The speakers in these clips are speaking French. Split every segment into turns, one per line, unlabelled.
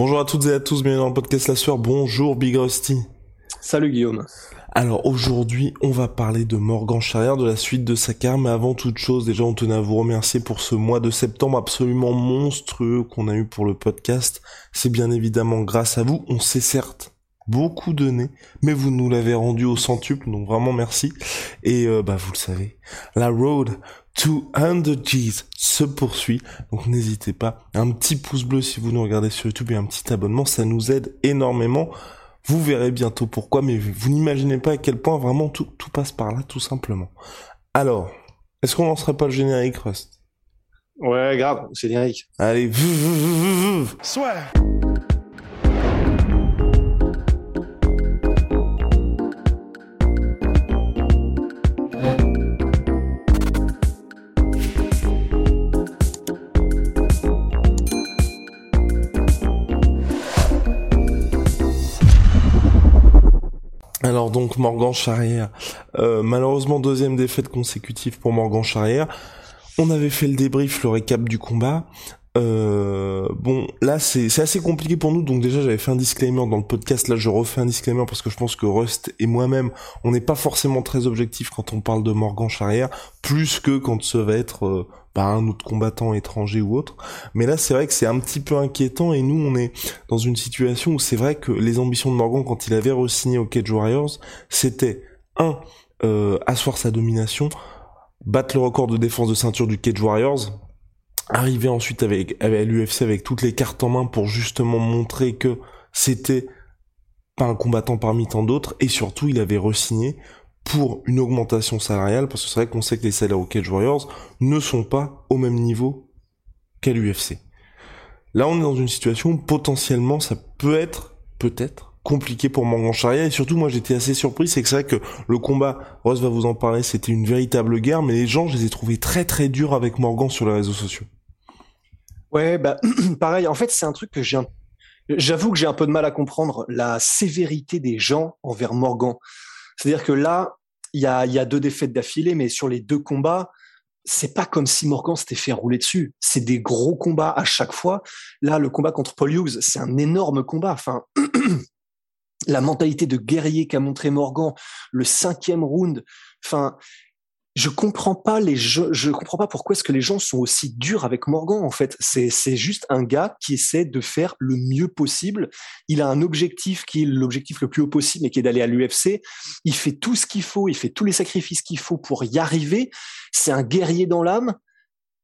Bonjour à toutes et à tous, bienvenue dans le podcast La Sueur. Bonjour Big Rusty.
Salut Guillaume.
Alors aujourd'hui, on va parler de Morgan Charrière, de la suite de sa carrière, mais avant toute chose, déjà on tenait à vous remercier pour ce mois de septembre absolument monstrueux qu'on a eu pour le podcast. C'est bien évidemment grâce à vous. On s'est certes beaucoup donné, mais vous nous l'avez rendu au centuple, donc vraiment merci. Et euh, bah vous le savez, la road to 100 G's se poursuit, donc n'hésitez pas, un petit pouce bleu si vous nous regardez sur YouTube et un petit abonnement, ça nous aide énormément. Vous verrez bientôt pourquoi, mais vous n'imaginez pas à quel point vraiment tout, tout passe par là, tout simplement. Alors, est-ce qu'on lancerait pas le générique, Rust?
Ouais, grave, générique.
Allez,
Soit.
Donc Morgan Charrière, euh, malheureusement deuxième défaite consécutive pour Morgan Charrière. On avait fait le débrief, le récap du combat. Euh, bon, là c'est assez compliqué pour nous, donc déjà j'avais fait un disclaimer dans le podcast, là je refais un disclaimer parce que je pense que Rust et moi-même, on n'est pas forcément très objectif quand on parle de Morgan Charrière, plus que quand ce va être euh, par un autre combattant étranger ou autre. Mais là c'est vrai que c'est un petit peu inquiétant et nous on est dans une situation où c'est vrai que les ambitions de Morgan quand il avait re-signé au Cage Warriors, c'était un, euh, asseoir sa domination, battre le record de défense de ceinture du Cage Warriors, arriver ensuite avec, avec l'UFC avec toutes les cartes en main pour justement montrer que c'était pas un combattant parmi tant d'autres et surtout il avait re-signé pour une augmentation salariale parce que c'est vrai qu'on sait que les salaires au Cage Warriors ne sont pas au même niveau qu'à l'UFC. Là on est dans une situation où potentiellement ça peut être peut-être compliqué pour Morgan Charrière et surtout moi j'étais assez surpris c'est que c'est vrai que le combat Rose va vous en parler c'était une véritable guerre mais les gens je les ai trouvés très très durs avec Morgan sur les réseaux sociaux.
Ouais, bah pareil. En fait, c'est un truc que j'ai. J'avoue que j'ai un peu de mal à comprendre la sévérité des gens envers Morgan. C'est-à-dire que là, il y a, deux défaites d'affilée, mais sur les deux combats, c'est pas comme si Morgan s'était fait rouler dessus. C'est des gros combats à chaque fois. Là, le combat contre Paul Hughes, c'est un énorme combat. Enfin, la mentalité de guerrier qu'a montré Morgan, le cinquième round. Enfin, je comprends pas les je, je comprends pas pourquoi est-ce que les gens sont aussi durs avec Morgan en fait. C'est c'est juste un gars qui essaie de faire le mieux possible. Il a un objectif qui est l'objectif le plus haut possible et qui est d'aller à l'UFC il fait tout ce qu'il faut il fait tous les sacrifices qu'il faut pour y arriver. C'est un guerrier dans l'âme.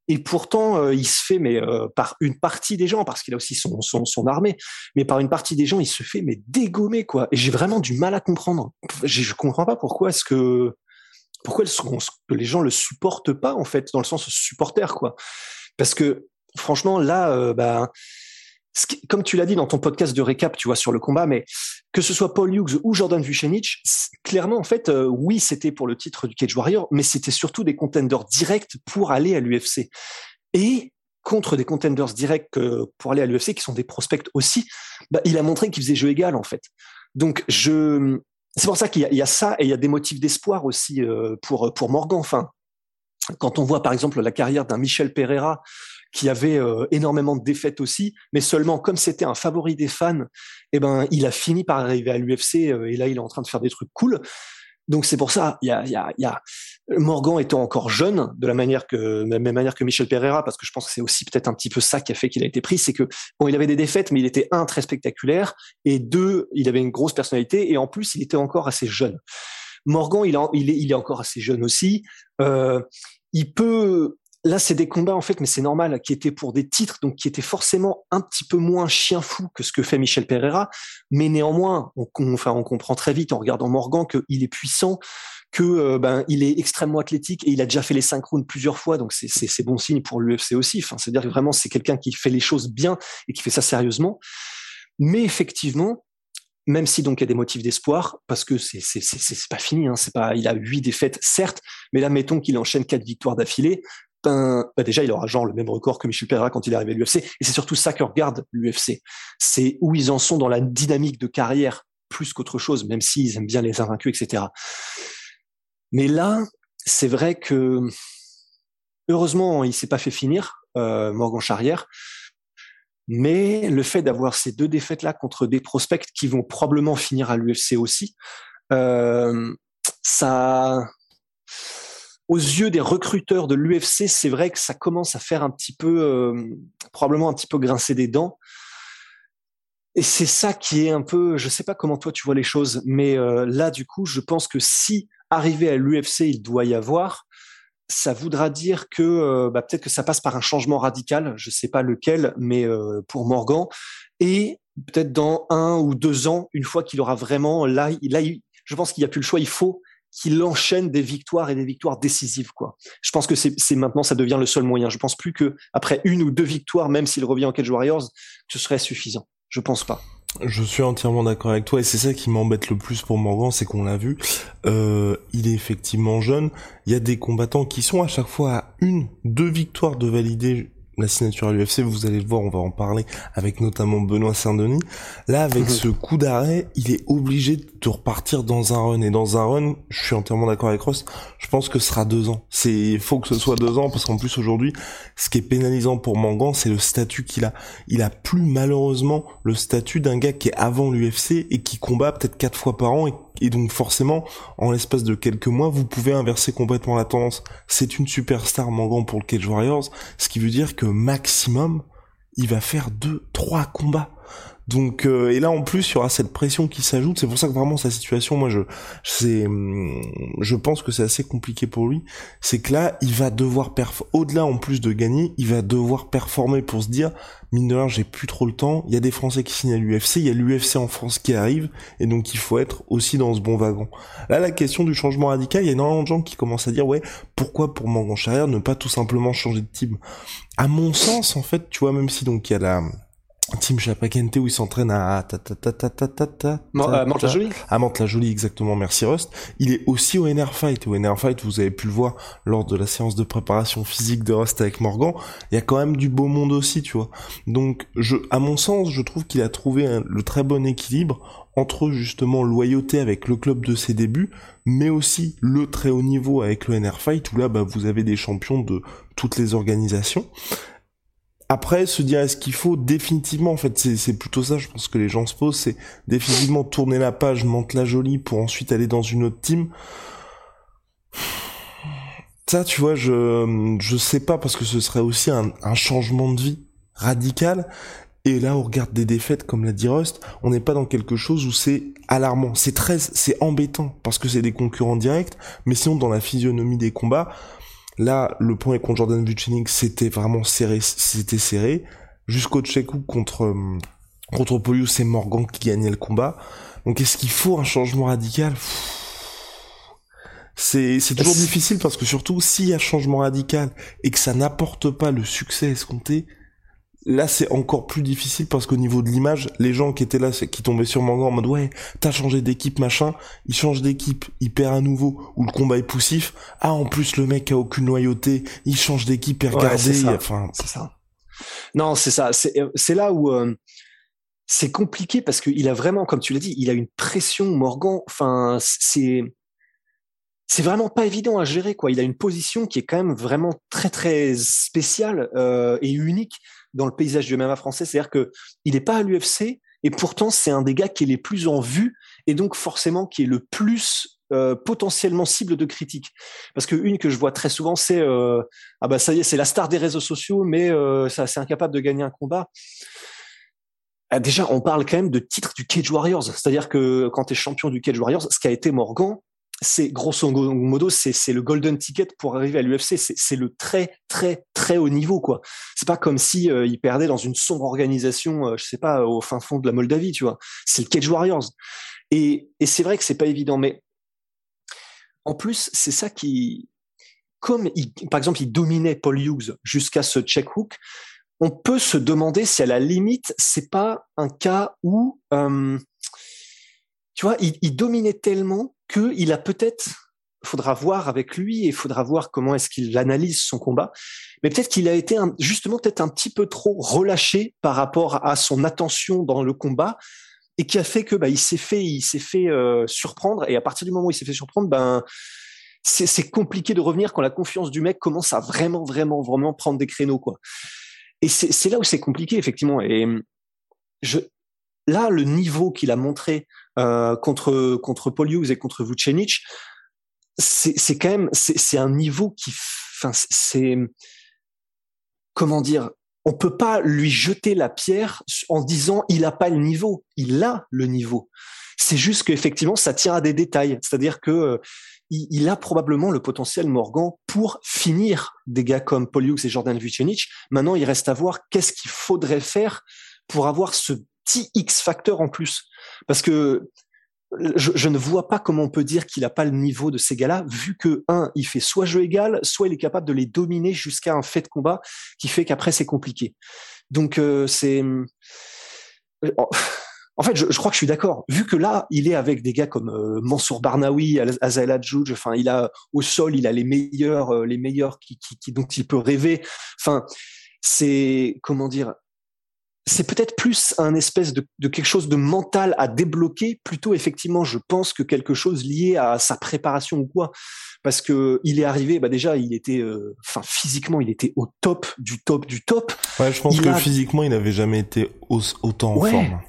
Et pourtant euh, il se fait mais euh, par une partie des gens parce qu'il a aussi son, son son armée. Mais par une partie des gens il se fait mais dégommer quoi. Et j'ai vraiment du mal à comprendre. Je, je comprends pas pourquoi est-ce que pourquoi les gens le supportent pas en fait dans le sens supporter quoi. Parce que franchement là euh, bah, comme tu l'as dit dans ton podcast de récap tu vois sur le combat mais que ce soit Paul Hughes ou Jordan Vucenic clairement en fait euh, oui c'était pour le titre du Cage Warrior mais c'était surtout des contenders directs pour aller à l'UFC et contre des contenders directs euh, pour aller à l'UFC qui sont des prospects aussi bah, il a montré qu'il faisait jeu égal en fait. Donc je c'est pour ça qu'il y, a- ça et il y a des motifs d'espoir aussi euh, pour pour Morgan. Enfin, quand on voit par exemple la carrière d'un Michel Pereira qui avait euh, énormément de défaites aussi, mais seulement comme c'était un favori des fans, eh ben il a fini par arriver à l'UFC euh, et là il est en train de faire des trucs cool. Donc c'est pour ça, il y a, y a, y a Morgan étant encore jeune, de la manière que, même manière que Michel Pereira, parce que je pense que c'est aussi peut-être un petit peu ça qui a fait qu'il a été pris, c'est que bon, il avait des défaites, mais il était un très spectaculaire, et deux, il avait une grosse personnalité, et en plus, il était encore assez jeune. Morgan, il, il, est, il est encore assez jeune aussi. Euh, il peut, là, c'est des combats en fait, mais c'est normal, qui étaient pour des titres, donc qui étaient forcément un petit peu moins chien fou que ce que fait Michel Pereira, mais néanmoins, on, enfin, on comprend très vite en regardant Morgan qu'il est puissant, que euh, ben il est extrêmement athlétique et il a déjà fait les cinq rounds plusieurs fois, donc c'est bon signe pour l'UFC aussi. C'est-à-dire que vraiment c'est quelqu'un qui fait les choses bien et qui fait ça sérieusement. Mais effectivement, même si donc il y a des motifs d'espoir, parce que c'est c'est c'est pas fini, hein, c'est pas, il a huit défaites certes, mais là mettons qu'il enchaîne quatre victoires d'affilée, ben, déjà il aura genre le même record que Michel Pereira quand il est arrivé à l'UFC, et c'est surtout ça que regarde l'UFC, c'est où ils en sont dans la dynamique de carrière plus qu'autre chose, même s'ils aiment bien les invaincus, etc. Mais là, c'est vrai que heureusement il s'est pas fait finir euh, Morgan Charrière, mais le fait d'avoir ces deux défaites là contre des prospects qui vont probablement finir à l'UFC aussi, euh, ça, aux yeux des recruteurs de l'UFC, c'est vrai que ça commence à faire un petit peu, euh, probablement un petit peu grincer des dents. Et c'est ça qui est un peu, je sais pas comment toi tu vois les choses, mais euh, là du coup, je pense que si arrivé à l'UFC il doit y avoir, ça voudra dire que euh, bah, peut-être que ça passe par un changement radical, je sais pas lequel, mais pour Morgan, et peut-être dans un ou deux ans, une fois qu'il aura vraiment là, là, je pense qu'il n'y a plus le choix, il faut qu'il enchaîne des victoires et des victoires décisives, quoi. Je pense que c'est maintenant, ça devient le seul moyen. Je pense plus que après une ou deux victoires, même s'il revient en Cage Warriors, ce serait suffisant. Je pense pas.
Je suis entièrement d'accord avec toi et c'est ça qui m'embête le plus pour Morgan, c'est qu'on l'a vu, euh, il est effectivement jeune. Il y a des combattants qui sont à chaque fois à une, deux victoires de valider la signature à l'UFC, vous allez le voir, on va en parler avec notamment Benoît Saint-Denis. Là, avec mhm. ce coup d'arrêt, il est obligé de repartir dans un run. Et dans un run, je suis entièrement d'accord avec Ross, je pense que ce sera deux ans. C'est, faut que ce soit deux ans parce qu'en plus aujourd'hui, ce qui est pénalisant pour Mangan, c'est le statut qu'il a. Il a plus malheureusement le statut d'un gars qui est avant l'UFC et qui combat peut-être quatre fois par an et et donc forcément, en l'espace de quelques mois, vous pouvez inverser complètement la tendance. C'est une superstar Mangan pour le Cage Warriors, ce qui veut dire que maximum, il va faire deux, trois combats. Donc euh, et là en plus il y aura cette pression qui s'ajoute. C'est pour ça que vraiment sa situation, moi je c'est je pense que c'est assez compliqué pour lui. C'est que là il va devoir au-delà en plus de gagner, il va devoir performer pour se dire mine de rien j'ai plus trop le temps. Il y a des Français qui signent à l'UFC, il y a l'UFC en France qui arrive et donc il faut être aussi dans ce bon wagon. Là la question du changement radical, il y a énormément de gens qui commencent à dire ouais pourquoi pour Morgan Charrière ne pas tout simplement changer de team? À mon sens en fait tu vois même si donc il y a la Team Chapakente où il s'entraîne à ta ta ta ta ta ta ta
Mantes-la-Jolie
à Mantes-la-Jolie exactement merci Rust. Il est aussi au NR Fight. Au NR Fight vous avez pu le voir lors de la séance de préparation physique de Rust avec Morgan. Il y a quand même du beau monde aussi tu vois. Donc je à mon sens je trouve qu'il a trouvé le très bon équilibre entre justement loyauté avec le club de ses débuts mais aussi le très haut niveau avec le NR Fight où là bah vous avez des champions de toutes les organisations après, se dire est-ce qu'il faut définitivement, en fait, c'est plutôt ça, je pense que les gens se posent, c'est définitivement tourner la page, monte la jolie pour ensuite aller dans une autre team. Ça, tu vois, je je sais pas parce que ce serait aussi un, un changement de vie radical. Et là, on regarde des défaites, comme l'a dit Rust, on n'est pas dans quelque chose où c'est alarmant. C'est très, c'est embêtant parce que c'est des concurrents directs, mais sinon dans la physionomie des combats, Là, le point contre Jordan Vucinic, c'était vraiment serré, c'était serré. Jusqu'au Tchekou contre, euh, contre Polius, c'est Morgan qui gagnait le combat. Donc est-ce qu'il faut un changement radical? C'est c'est toujours difficile parce que surtout s'il y a changement radical et que ça n'apporte pas le succès escompté, Là, c'est encore plus difficile parce qu'au niveau de l'image, les gens qui étaient là, qui tombaient sur Mangan en mode ouais, t'as changé d'équipe, machin, il change d'équipe, il perd à nouveau, ou le combat est poussif. Ah, en plus, le mec a aucune loyauté, il change d'équipe et regardez, enfin.
C'est ça. Non, c'est ça. C'est là où euh, c'est compliqué parce qu'il a vraiment, comme tu l'as dit, il a une pression, Morgan. Enfin, c'est c'est vraiment pas évident à gérer quoi. Il a une position qui est quand même vraiment très très spéciale euh, et unique dans le paysage du MMA français. C'est-à-dire que il n'est pas à l'UFC et pourtant c'est un des gars qui est les plus en vue et donc forcément qui est le plus euh, potentiellement cible de critiques. Parce que une que je vois très souvent, c'est euh, ah bah ça y est, c'est la star des réseaux sociaux, mais euh, ça c'est incapable de gagner un combat. Ah, déjà, on parle quand même de titre du Cage Warriors, c'est-à-dire que quand tu es champion du Cage Warriors, ce qui a été Morgan, c'est grosso modo, c'est le golden ticket pour arriver à l'UFC. C'est le très très très haut niveau quoi. C'est pas comme si euh, il perdait dans une sombre organisation, euh, je sais pas, au fin fond de la Moldavie, tu vois. C'est le Cage Warriors. Et, et c'est vrai que c'est pas évident, mais en plus c'est ça qui, comme par exemple il dominait Paul Hughes jusqu'à ce check hook, on peut se demander si à la limite c'est pas un cas où euh, tu vois, il, dominait tellement qu'il a peut-être, faudra voir avec lui et faudra voir comment est-ce qu'il analyse son combat, mais peut-être qu'il a été justement peut-être un petit peu trop relâché par rapport à son attention dans le combat et qui a fait que bah, il s'est fait, il s'est fait euh, surprendre et à partir du moment où il s'est fait surprendre, ben c'est compliqué de revenir quand la confiance du mec commence à vraiment, vraiment, vraiment prendre des créneaux quoi. Et c'est là où c'est compliqué effectivement. Et je, là, le niveau qu'il a montré euh, contre contre Paul et contre Vucenic, c'est quand même c'est un niveau qui, enfin c'est comment dire, on peut pas lui jeter la pierre en disant il a pas le niveau, il a le niveau. C'est juste qu'effectivement ça tient à des détails, c'est-à-dire que euh, il, a probablement le potentiel Morgan pour finir des gars comme Paul et Jordan Vucenic. Maintenant, il reste à voir qu'est-ce qu'il faudrait faire pour avoir ce petit X facteur en plus. Parce que je, ne vois pas comment on peut dire qu'il n'a pas le niveau de ces gars-là, vu que, un, il fait soit jeu égal, soit il est capable de les dominer jusqu'à un fait de combat qui fait qu'après c'est compliqué. Donc euh, c'est... Euh, en fait, je, crois que je suis d'accord. Vu que là, il est avec des gars comme euh, Mansour Barnaoui, Azael Adjouj, enfin, il a au sol, il a les meilleurs, les meilleurs qui, qui, dont il peut rêver. Enfin, c'est comment dire c'est peut-être plus un espèce de, quelque chose de mental à débloquer, plutôt effectivement, je pense que quelque chose lié à sa préparation ou quoi, parce que il est arrivé, bah déjà, il était, euh, enfin physiquement, il était au top du top du top.
Ouais, je pense que physiquement, il n'avait jamais été autant en forme.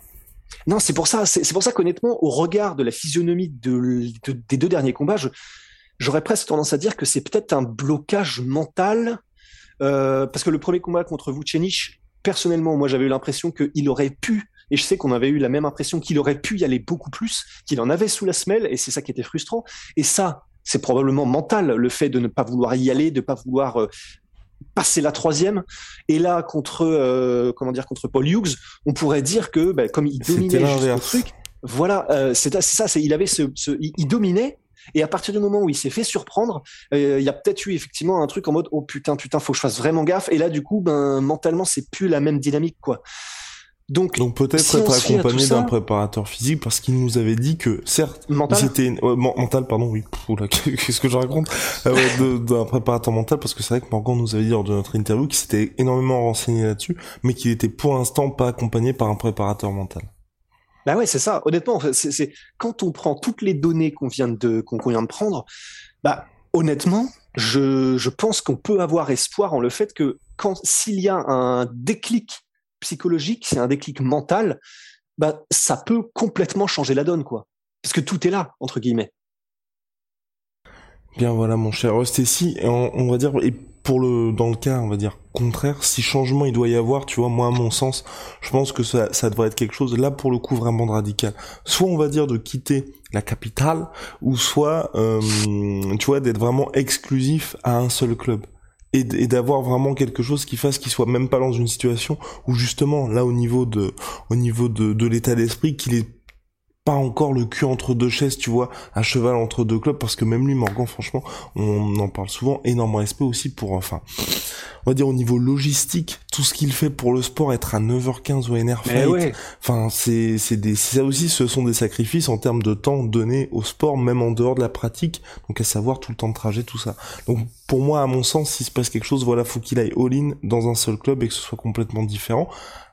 Non, c'est pour ça, c'est pour ça qu'honnêtement, au regard de la physionomie de, des deux derniers combats, j'aurais presque tendance à dire que c'est peut-être un blocage mental, euh, parce que le premier combat contre Vucenic, personnellement, moi, j'avais eu l'impression qu'il aurait pu, et je sais qu'on avait eu la même impression qu'il aurait pu y aller beaucoup plus, qu'il en avait sous la semelle, et c'est ça qui était frustrant. Et ça, c'est probablement mental, le fait de ne pas vouloir y aller, de ne pas vouloir euh, passer la troisième. Et là, contre, euh, comment dire, contre Paul Hughes, on pourrait dire que, bah, comme il dominait le truc, voilà, euh, c'est ça, c'est il avait ce, ce il dominait, et à partir du moment où il s'est fait surprendre, euh, il y a peut-être eu effectivement un truc en mode oh putain putain faut que je fasse vraiment gaffe. Et là du coup ben mentalement c'est plus la même dynamique quoi.
Donc, Donc peut-être être accompagné d'un préparateur physique parce qu'il nous avait dit que certes
mental
c'était mental pardon oui qu'est-ce que je raconte? Euh, d'un préparateur mental parce que c'est vrai que Morgan nous avait dit lors de notre interview qu'il s'était énormément renseigné là-dessus mais qu'il était pour l'instant pas accompagné par un préparateur mental.
Bah ouais, c'est ça. Honnêtement, c'est quand on prend toutes les données qu'on vient de qu'on vient de prendre, bah honnêtement, je, je pense qu'on peut avoir espoir en le fait que quand s'il y a un déclic psychologique, c'est un déclic mental, bah ça peut complètement changer la donne, quoi. Parce que tout est là entre guillemets.
Bien voilà, mon cher Ostécie, on, on va dire pour le dans le cas on va dire contraire si changement il doit y avoir tu vois moi à mon sens je pense que ça, ça devrait être quelque chose là pour le coup vraiment radical. Soit on va dire de quitter la capitale ou soit euh, tu vois d'être vraiment exclusif à un seul club. Et, d'avoir vraiment quelque chose qui fasse qu'il soit même pas dans une situation où justement là au niveau de au niveau de, de l'état d'esprit qu'il est pas encore le cul entre deux chaises, tu vois, à cheval entre deux clubs, parce que même lui, Morgan, franchement, on en parle souvent, énormément respect aussi pour, enfin, on va dire au niveau logistique, tout ce qu'il fait pour le sport, être à 9h15 au NR enfin, c'est, c'est des, ça aussi, ce sont des sacrifices en termes de temps donné au sport, même en dehors de la pratique, donc à savoir tout le temps de trajet, tout ça. Donc, pour moi, à mon sens, s'il se passe quelque chose, voilà, faut qu'il aille all-in dans un seul club et que ce soit complètement différent.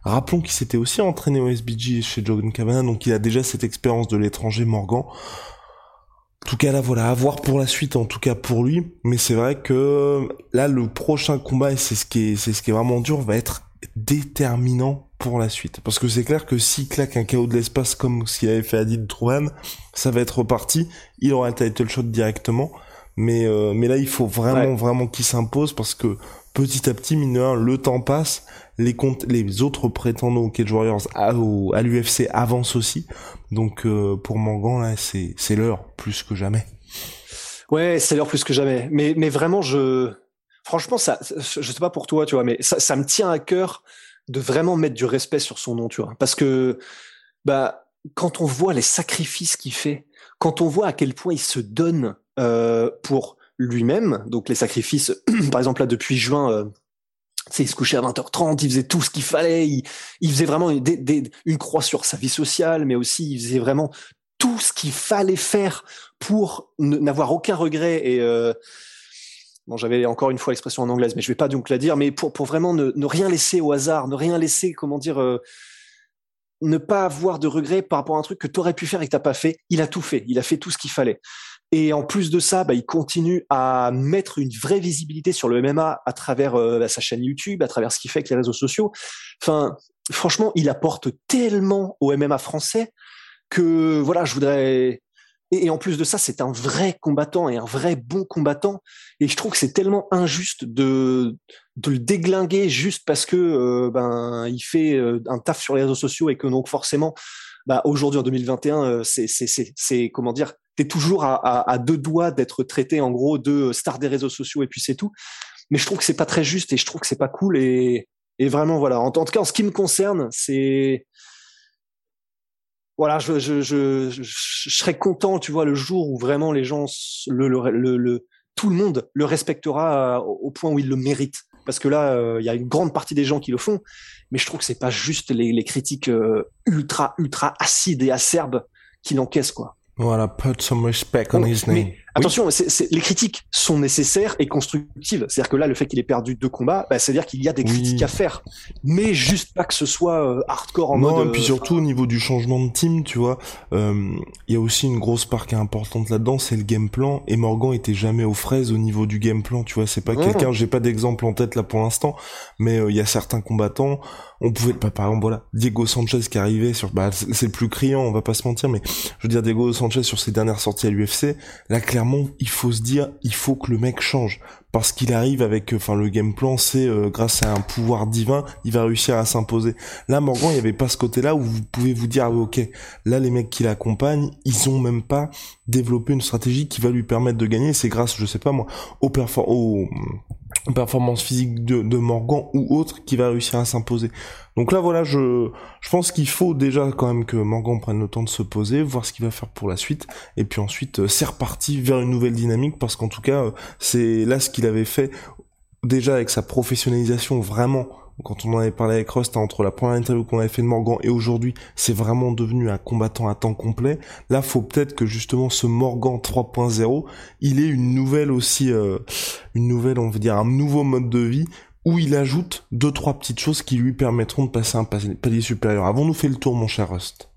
Rappelons qu'il s'était aussi entraîné au SBG chez Jordan Cavana, donc il a déjà cette expérience de l'étranger Morgan. En tout cas là voilà, à voir pour la suite en tout cas pour lui, mais c'est vrai que là le prochain combat et c'est ce qui est c'est ce qui est vraiment dur va être déterminant pour la suite. Parce que c'est clair que s'il claque un chaos de l'espace comme ce qu'il avait fait Adil Trouhan, ça va être reparti. Il aura un title shot directement. Mais, euh, mais là, il faut vraiment, vraiment qu'il s'impose parce que petit à petit, mine le temps passe. Les, comptes, les autres prétendants au Cage Warriors à, à l'UFC avancent aussi. Donc euh, pour Mangan, là, c'est, c'est l'heure plus que jamais.
Ouais, c'est l'heure plus que jamais. Mais, mais vraiment, je, franchement, ça, je sais pas pour toi, tu vois, mais ça, ça me tient à cœur de vraiment mettre du respect sur son nom, tu vois, parce que, bah, quand on voit les sacrifices qu'il fait, quand on voit à quel point il se donne euh, pour lui-même, donc les sacrifices, par exemple là depuis juin. Euh, il se couchait à 20h30, il faisait tout ce qu'il fallait, il, faisait vraiment une, croix sur sa vie sociale, mais aussi il faisait vraiment tout ce qu'il fallait faire pour n'avoir aucun regret et euh, bon j'avais encore une fois l'expression en anglaise mais je vais pas donc la dire mais pour pour vraiment ne, rien laisser au hasard ne rien laisser comment dire euh, ne pas avoir de regret par rapport à un truc que tu aurais pu faire et que t'as pas fait il a tout fait il a fait tout ce qu'il fallait et en plus de ça, bah, il continue à mettre une vraie visibilité sur le MMA à travers euh, bah, sa chaîne YouTube, à travers ce qu'il fait avec les réseaux sociaux. Enfin, franchement, il apporte tellement au MMA français que voilà, je voudrais. Et, en plus de ça, c'est un vrai combattant et un vrai bon combattant. Et je trouve que c'est tellement injuste de le déglinguer juste parce que euh, ben il fait euh, un taf sur les réseaux sociaux et que donc forcément, bah aujourd'hui en 2021, c'est c'est c'est comment dire t'es toujours à, à, à, deux doigts d'être traité en gros de star des réseaux sociaux et puis c'est tout. Mais je trouve que c'est pas très juste et je trouve que c'est pas cool et, et vraiment voilà. En, tout cas, en ce qui me concerne, c'est voilà, je, je, je, je, serais content, tu vois, le jour où vraiment les gens, le, le, le, tout le monde le respectera au point où il le mérite. Parce que là, euh, il y a une grande partie des gens qui le font, mais je trouve que c'est pas juste les, critiques euh, ultra ultra acides et acerbes qui l'encaissent quoi.
Voilà, put some respect on his name.
Attention, les critiques sont nécessaires et constructives. C'est-à-dire que là, le fait qu'il ait perdu deux combats, bah, c'est-à-dire qu'il y a des critiques à faire, mais juste pas que ce soit euh, hardcore en
non,
mode.
et puis euh, surtout au niveau du changement de team, tu vois, euh, il y a aussi une grosse part qui est importante là-dedans, c'est le game plan. Et Morgan était jamais aux fraises au niveau du game plan, tu vois. C'est pas quelqu'un, j'ai pas d'exemple en tête là pour l'instant, mais il y a certains combattants on pouvait pas par exemple voilà Diego Sanchez qui arrivait sur bah c'est le plus criant on va pas se mentir mais je veux dire Diego Sanchez sur ses dernières sorties à l'UFC là clairement il faut se dire il faut que le mec change. Parce qu'il arrive avec enfin le game plan c'est euh, grâce à un pouvoir divin il va réussir à s'imposer. Là Morgan il y avait pas ce côté là où vous pouvez vous dire ah, ok là les mecs qui l'accompagnent ils ont même pas développé une stratégie qui va lui permettre de gagner. C'est grâce je sais pas moi au perfor au performance physique de, Morgan ou autre qui va réussir à s'imposer. Donc là voilà, je, je pense qu'il faut déjà quand même que Morgan prenne le temps de se poser, voir ce qu'il va faire pour la suite, et puis ensuite euh, c'est reparti vers une nouvelle dynamique parce qu'en tout cas euh, c'est là ce qu'il avait fait déjà avec sa professionnalisation vraiment quand on en avait parlé avec Rust entre la première interview qu'on avait fait de Morgan et aujourd'hui, c'est vraiment devenu un combattant à temps complet. Là, faut peut-être que justement ce Morgan 3.0, il ait une nouvelle aussi, euh, une nouvelle, on veut dire un nouveau mode de vie où il ajoute deux trois petites choses qui lui permettront de passer un palier supérieur. Avons-nous fait le tour, mon cher Rust?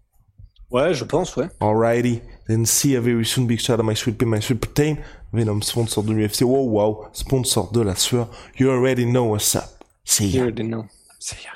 Ouais, je pense, ouais.
Alrighty, then see you very soon. Big shout out my sweet pea, my sweet protein. Venom, sponsor de l'UFC. Wow, wow, sponsor de la sueur. You already know what's up. See ya.
You already know. See ya.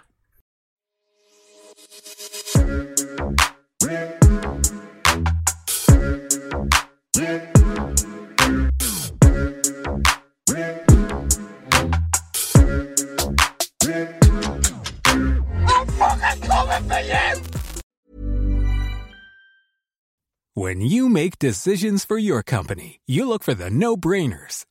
When you make decisions for your company, you look for the no-brainers.